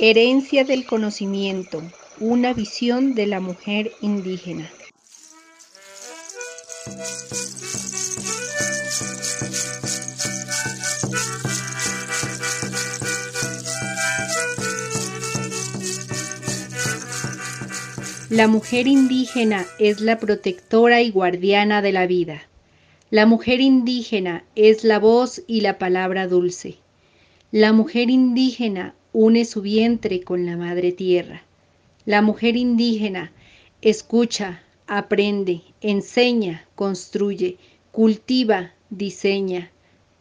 Herencia del conocimiento, una visión de la mujer indígena. La mujer indígena es la protectora y guardiana de la vida. La mujer indígena es la voz y la palabra dulce. La mujer indígena une su vientre con la madre tierra. La mujer indígena escucha, aprende, enseña, construye, cultiva, diseña,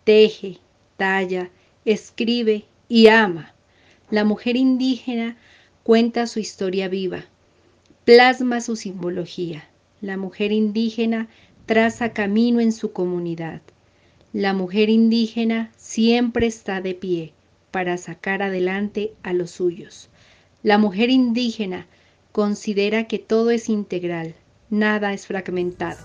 teje, talla, escribe y ama. La mujer indígena cuenta su historia viva plasma su simbología. La mujer indígena traza camino en su comunidad. La mujer indígena siempre está de pie para sacar adelante a los suyos. La mujer indígena considera que todo es integral, nada es fragmentado.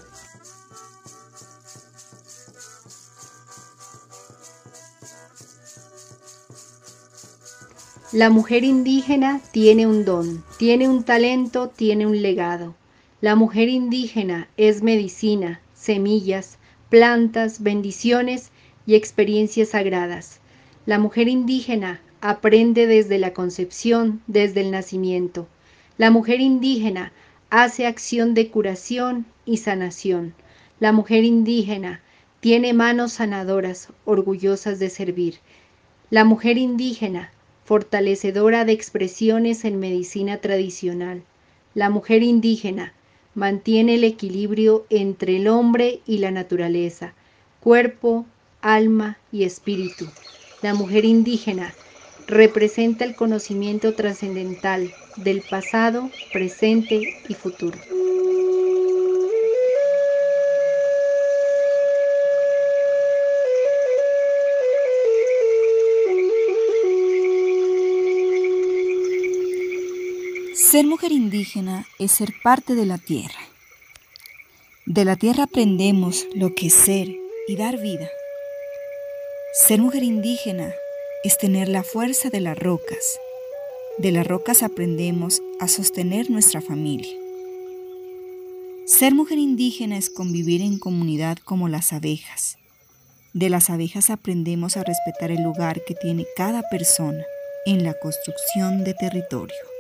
La mujer indígena tiene un don, tiene un talento, tiene un legado. La mujer indígena es medicina, semillas, plantas, bendiciones y experiencias sagradas. La mujer indígena aprende desde la concepción, desde el nacimiento. La mujer indígena hace acción de curación y sanación. La mujer indígena tiene manos sanadoras, orgullosas de servir. La mujer indígena fortalecedora de expresiones en medicina tradicional. La mujer indígena mantiene el equilibrio entre el hombre y la naturaleza, cuerpo, alma y espíritu. La mujer indígena representa el conocimiento trascendental del pasado, presente y futuro. Ser mujer indígena es ser parte de la tierra. De la tierra aprendemos lo que es ser y dar vida. Ser mujer indígena es tener la fuerza de las rocas. De las rocas aprendemos a sostener nuestra familia. Ser mujer indígena es convivir en comunidad como las abejas. De las abejas aprendemos a respetar el lugar que tiene cada persona en la construcción de territorio.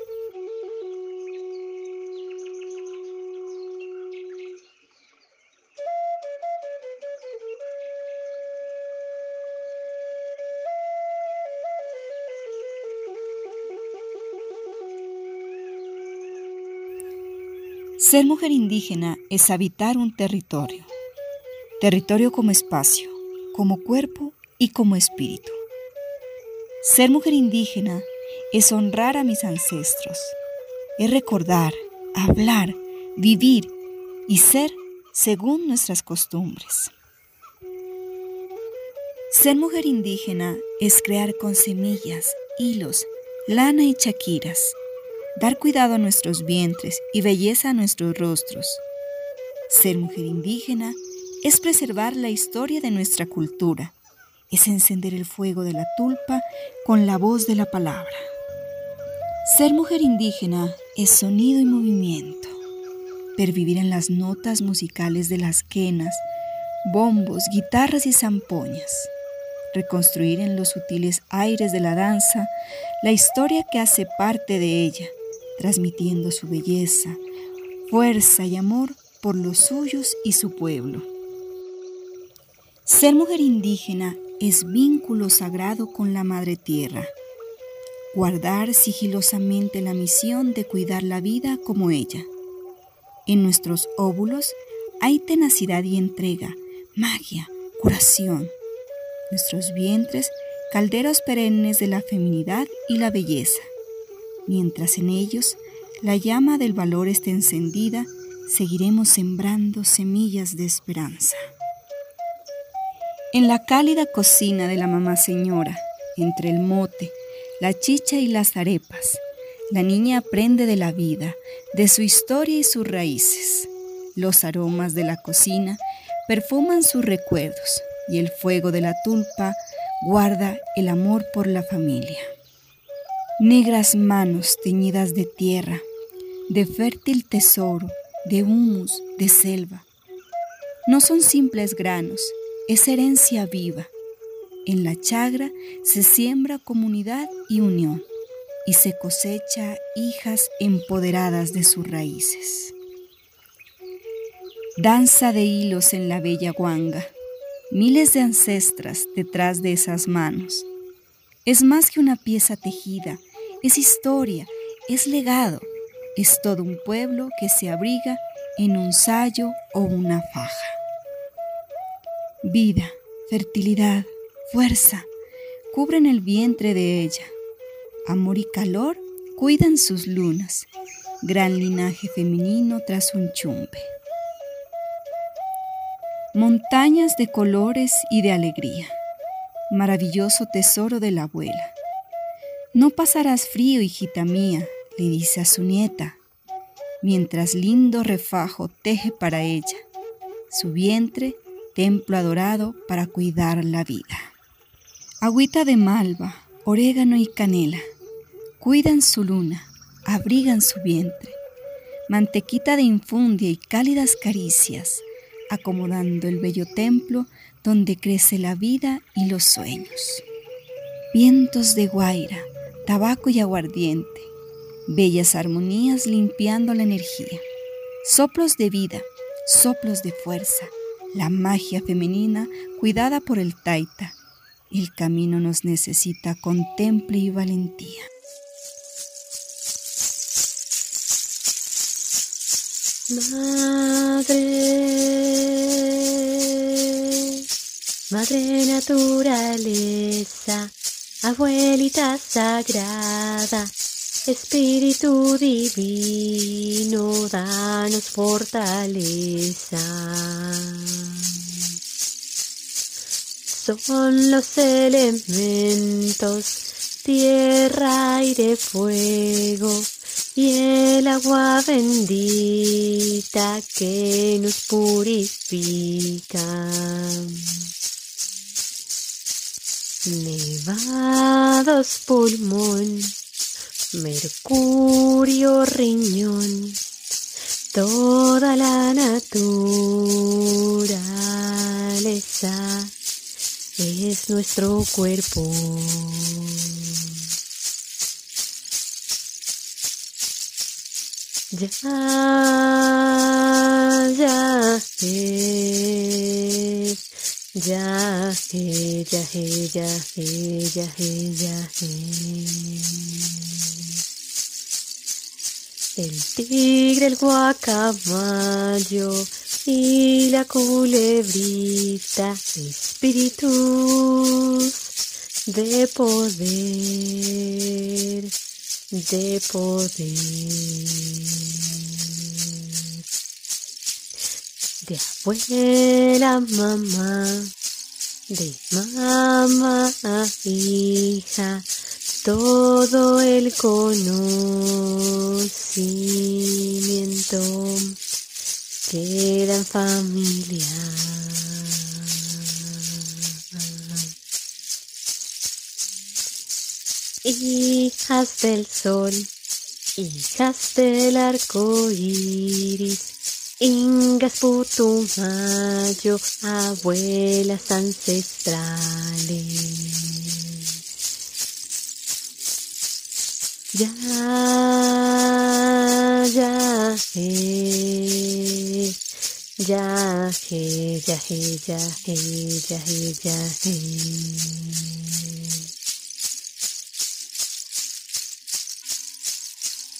Ser mujer indígena es habitar un territorio, territorio como espacio, como cuerpo y como espíritu. Ser mujer indígena es honrar a mis ancestros, es recordar, hablar, vivir y ser según nuestras costumbres. Ser mujer indígena es crear con semillas, hilos, lana y chaquiras dar cuidado a nuestros vientres y belleza a nuestros rostros. Ser mujer indígena es preservar la historia de nuestra cultura, es encender el fuego de la tulpa con la voz de la palabra. Ser mujer indígena es sonido y movimiento, pervivir en las notas musicales de las quenas, bombos, guitarras y zampoñas, reconstruir en los sutiles aires de la danza la historia que hace parte de ella transmitiendo su belleza, fuerza y amor por los suyos y su pueblo. Ser mujer indígena es vínculo sagrado con la Madre Tierra. Guardar sigilosamente la misión de cuidar la vida como ella. En nuestros óvulos hay tenacidad y entrega, magia, curación. Nuestros vientres, calderos perennes de la feminidad y la belleza. Mientras en ellos la llama del valor esté encendida, seguiremos sembrando semillas de esperanza. En la cálida cocina de la mamá señora, entre el mote, la chicha y las arepas, la niña aprende de la vida, de su historia y sus raíces. Los aromas de la cocina perfuman sus recuerdos y el fuego de la tulpa guarda el amor por la familia. Negras manos teñidas de tierra, de fértil tesoro, de humus, de selva. No son simples granos, es herencia viva. En la chagra se siembra comunidad y unión y se cosecha hijas empoderadas de sus raíces. Danza de hilos en la bella guanga, miles de ancestras detrás de esas manos. Es más que una pieza tejida, es historia, es legado, es todo un pueblo que se abriga en un sayo o una faja. Vida, fertilidad, fuerza, cubren el vientre de ella. Amor y calor cuidan sus lunas, gran linaje femenino tras un chumbe. Montañas de colores y de alegría, maravilloso tesoro de la abuela. No pasarás frío, hijita mía, le dice a su nieta, mientras lindo refajo teje para ella, su vientre templo adorado para cuidar la vida. Agüita de malva, orégano y canela, cuidan su luna, abrigan su vientre. Mantequita de infundia y cálidas caricias, acomodando el bello templo donde crece la vida y los sueños. Vientos de guaira, tabaco y aguardiente, bellas armonías limpiando la energía, soplos de vida, soplos de fuerza, la magia femenina cuidada por el taita, el camino nos necesita con temple y valentía. Madre, Madre naturaleza, abuelita sagrada, Espíritu divino, danos fortaleza son los elementos, tierra, aire, fuego y el agua bendita que nos purifica. Nevados pulmón, mercurio riñón, toda la naturaleza es nuestro cuerpo. Ya, ya, eh, ya, eh, ya, eh. El tigre, el guacamayo, y la culebrita, espíritus de poder, de poder. De abuela, mamá, de mamá, hija, todo el conocimiento queda familia. Hijas del sol, hijas del arco iris, ingas putumayo, abuelas ancestrales. Ya, ya, ya, he, ya, he, ya, he, ya, he, ya, he.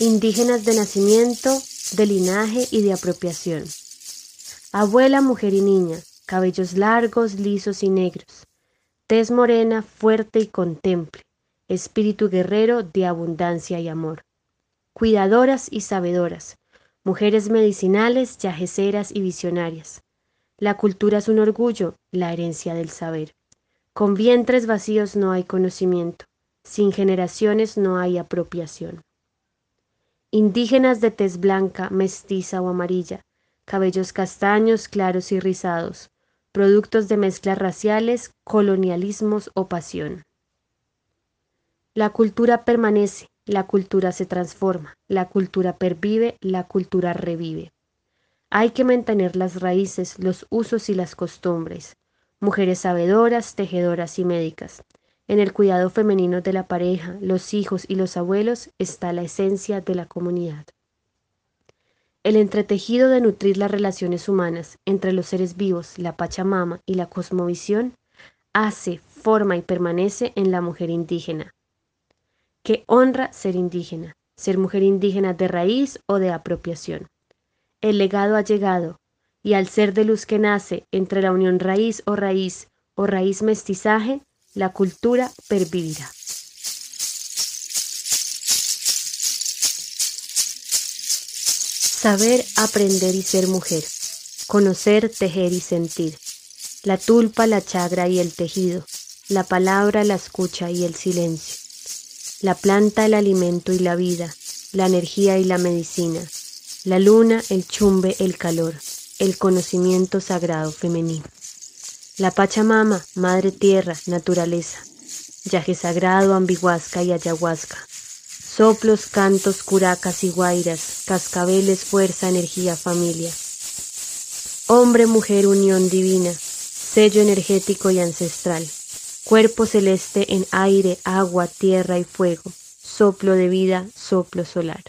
Indígenas de nacimiento, de linaje y de apropiación. Abuela, mujer y niña, cabellos largos, lisos y negros, tez morena, fuerte y contemple, espíritu guerrero de abundancia y amor. Cuidadoras y sabedoras, mujeres medicinales, yajeceras y visionarias. La cultura es un orgullo, la herencia del saber. Con vientres vacíos no hay conocimiento, sin generaciones no hay apropiación. Indígenas de tez blanca, mestiza o amarilla, cabellos castaños, claros y rizados, productos de mezclas raciales, colonialismos o pasión. La cultura permanece, la cultura se transforma, la cultura pervive, la cultura revive. Hay que mantener las raíces, los usos y las costumbres. Mujeres sabedoras, tejedoras y médicas. En el cuidado femenino de la pareja, los hijos y los abuelos está la esencia de la comunidad. El entretejido de nutrir las relaciones humanas entre los seres vivos, la Pachamama y la cosmovisión hace, forma y permanece en la mujer indígena, que honra ser indígena, ser mujer indígena de raíz o de apropiación. El legado ha llegado, y al ser de luz que nace entre la unión raíz o raíz o raíz mestizaje, la cultura pervivirá. Saber, aprender y ser mujer. Conocer, tejer y sentir. La tulpa, la chagra y el tejido. La palabra, la escucha y el silencio. La planta, el alimento y la vida. La energía y la medicina. La luna, el chumbe, el calor. El conocimiento sagrado femenino. La Pachamama, Madre Tierra, Naturaleza. Yaje sagrado, ambiguasca y ayahuasca Soplos, cantos, curacas y guairas, cascabeles, fuerza, energía, familia. Hombre, mujer, unión divina, sello energético y ancestral. Cuerpo celeste en aire, agua, tierra y fuego. Soplo de vida, soplo solar.